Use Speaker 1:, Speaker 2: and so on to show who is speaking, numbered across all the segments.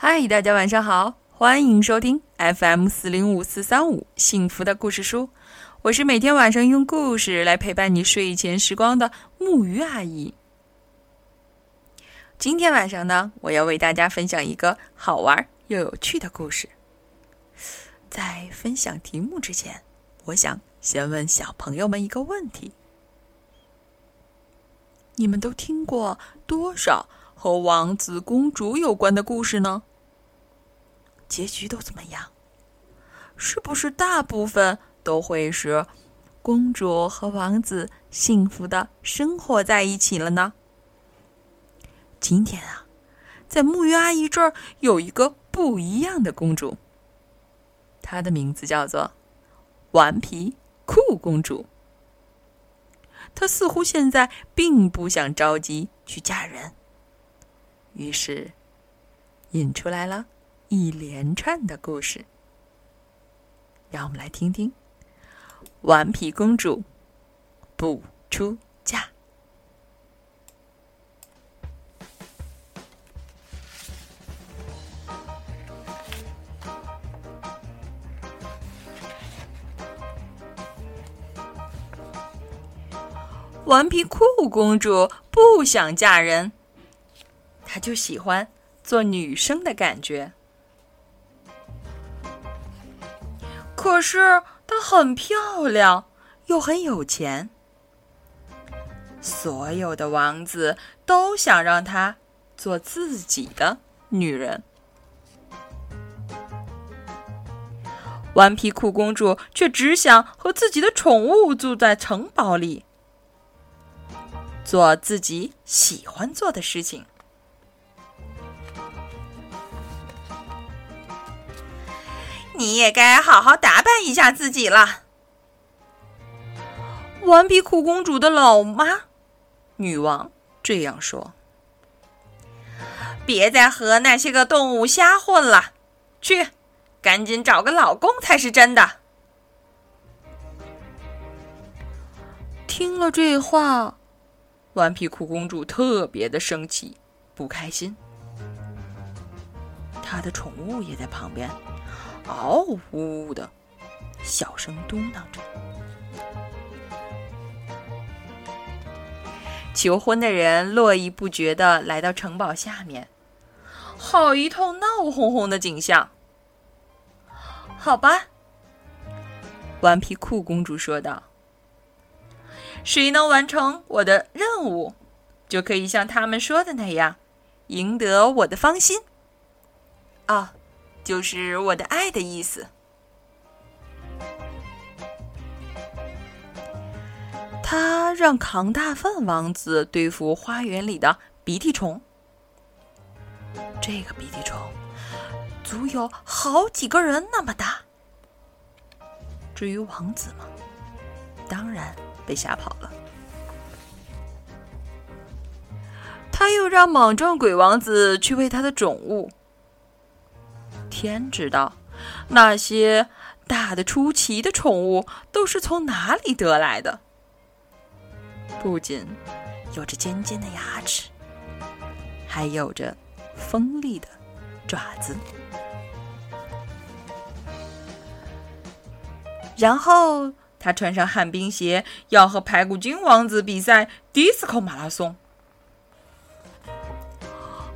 Speaker 1: 嗨，大家晚上好，欢迎收听 FM 四零五四三五幸福的故事书。我是每天晚上用故事来陪伴你睡前时光的木鱼阿姨。今天晚上呢，我要为大家分享一个好玩又有趣的故事。在分享题目之前，我想先问小朋友们一个问题：你们都听过多少和王子公主有关的故事呢？结局都怎么样？是不是大部分？都会是公主和王子幸福的生活在一起了呢。今天啊，在木鱼阿姨这儿有一个不一样的公主，她的名字叫做顽皮酷公主。她似乎现在并不想着急去嫁人，于是引出来了一连串的故事。让我们来听听。顽皮公主不出嫁。顽皮酷公主不想嫁人，他就喜欢做女生的感觉。可是。她很漂亮，又很有钱，所有的王子都想让她做自己的女人。顽皮酷公主却只想和自己的宠物住在城堡里，做自己喜欢做的事情。你也该好好打扮一下自己了。顽皮酷公主的老妈，女王这样说：“别再和那些个动物瞎混了，去，赶紧找个老公才是真的。”听了这话，顽皮酷公主特别的生气，不开心。她的宠物也在旁边。嗷呜呜的，小声嘟囔着。求婚的人络绎不绝的来到城堡下面，好一通闹哄哄的景象。好吧，顽皮酷公主说道：“谁能完成我的任务，就可以像他们说的那样，赢得我的芳心。”啊。就是我的爱的意思。他让扛大粪王子对付花园里的鼻涕虫。这个鼻涕虫足有好几个人那么大。至于王子嘛，当然被吓跑了。他又让莽撞鬼王子去喂他的种物。天知道，那些大的出奇的宠物都是从哪里得来的？不仅有着尖尖的牙齿，还有着锋利的爪子。然后他穿上旱冰鞋，要和排骨精王子比赛迪斯科马拉松。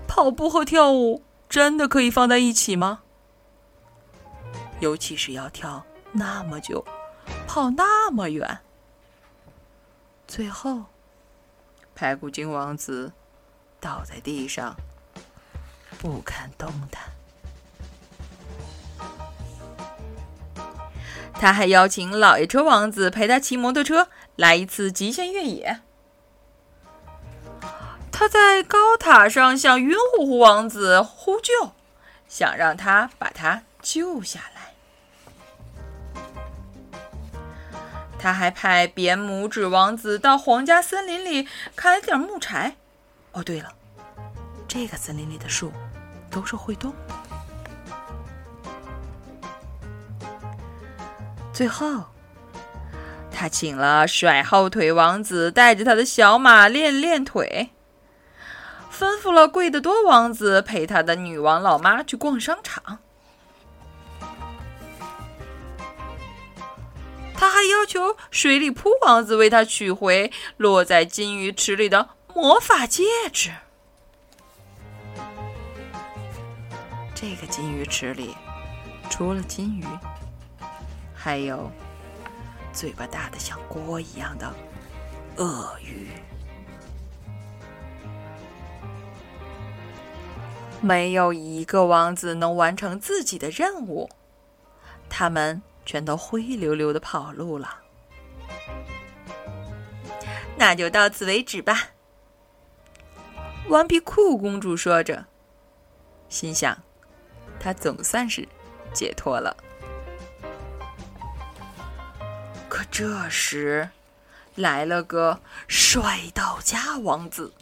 Speaker 1: 跑步和跳舞。真的可以放在一起吗？尤其是要跳那么久，跑那么远。最后，排骨精王子倒在地上，不堪动弹。他还邀请老爷车王子陪他骑摩托车来一次极限越野。他在高塔上向晕乎乎王子呼救，想让他把他救下来。他还派扁拇指王子到皇家森林里砍点木柴。哦，对了，这个森林里的树都是会动。最后，他请了甩后腿王子带着他的小马练练腿。吩咐了贵得多王子陪他的女王老妈去逛商场。他还要求水里扑王子为他取回落在金鱼池里的魔法戒指。这个金鱼池里，除了金鱼，还有嘴巴大的像锅一样的鳄鱼。没有一个王子能完成自己的任务，他们。全都灰溜溜的跑路了，那就到此为止吧。顽皮酷公主说着，心想，她总算是解脱了。可这时，来了个帅到家王子，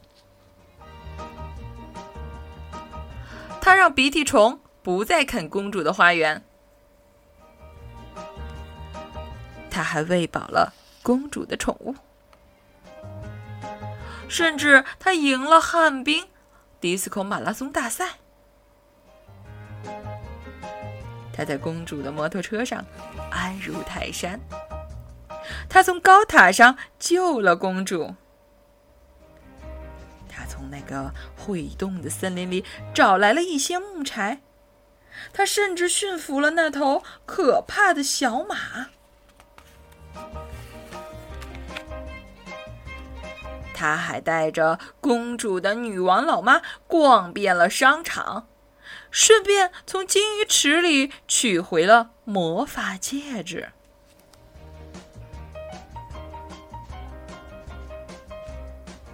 Speaker 1: 他让鼻涕虫不再啃公主的花园。他还喂饱了公主的宠物，甚至他赢了旱冰迪斯科马拉松大赛。他在公主的摩托车上安如泰山，他从高塔上救了公主，他从那个会动的森林里找来了一些木柴，他甚至驯服了那头可怕的小马。他还带着公主的女王老妈逛遍了商场，顺便从金鱼池里取回了魔法戒指。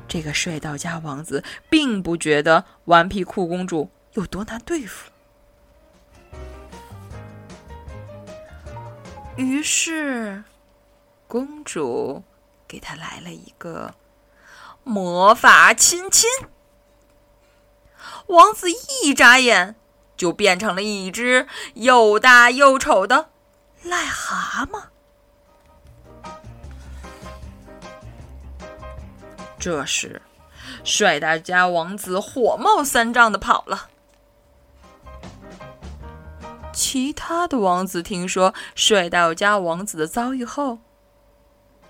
Speaker 1: 这个帅到家王子并不觉得顽皮酷公主有多难对付，于是公主给他来了一个。魔法亲亲，王子一眨眼就变成了一只又大又丑的癞蛤蟆。这时，帅大家王子火冒三丈的跑了。其他的王子听说帅到家王子的遭遇后，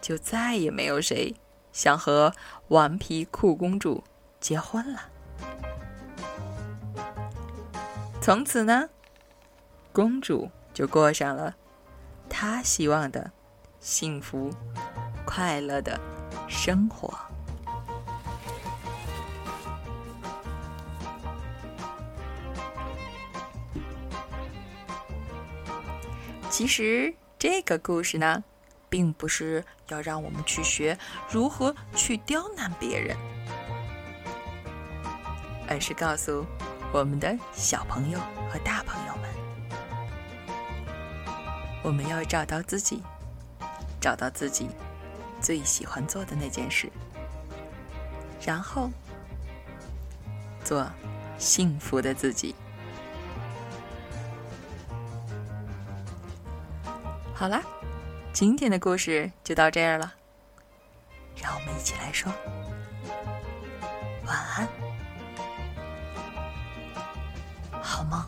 Speaker 1: 就再也没有谁。想和顽皮酷公主结婚了。从此呢，公主就过上了她希望的幸福快乐的生活。其实这个故事呢。并不是要让我们去学如何去刁难别人，而是告诉我们的小朋友和大朋友们，我们要找到自己，找到自己最喜欢做的那件事，然后做幸福的自己。好啦。今天的故事就到这儿了，让我们一起来说晚安，好梦。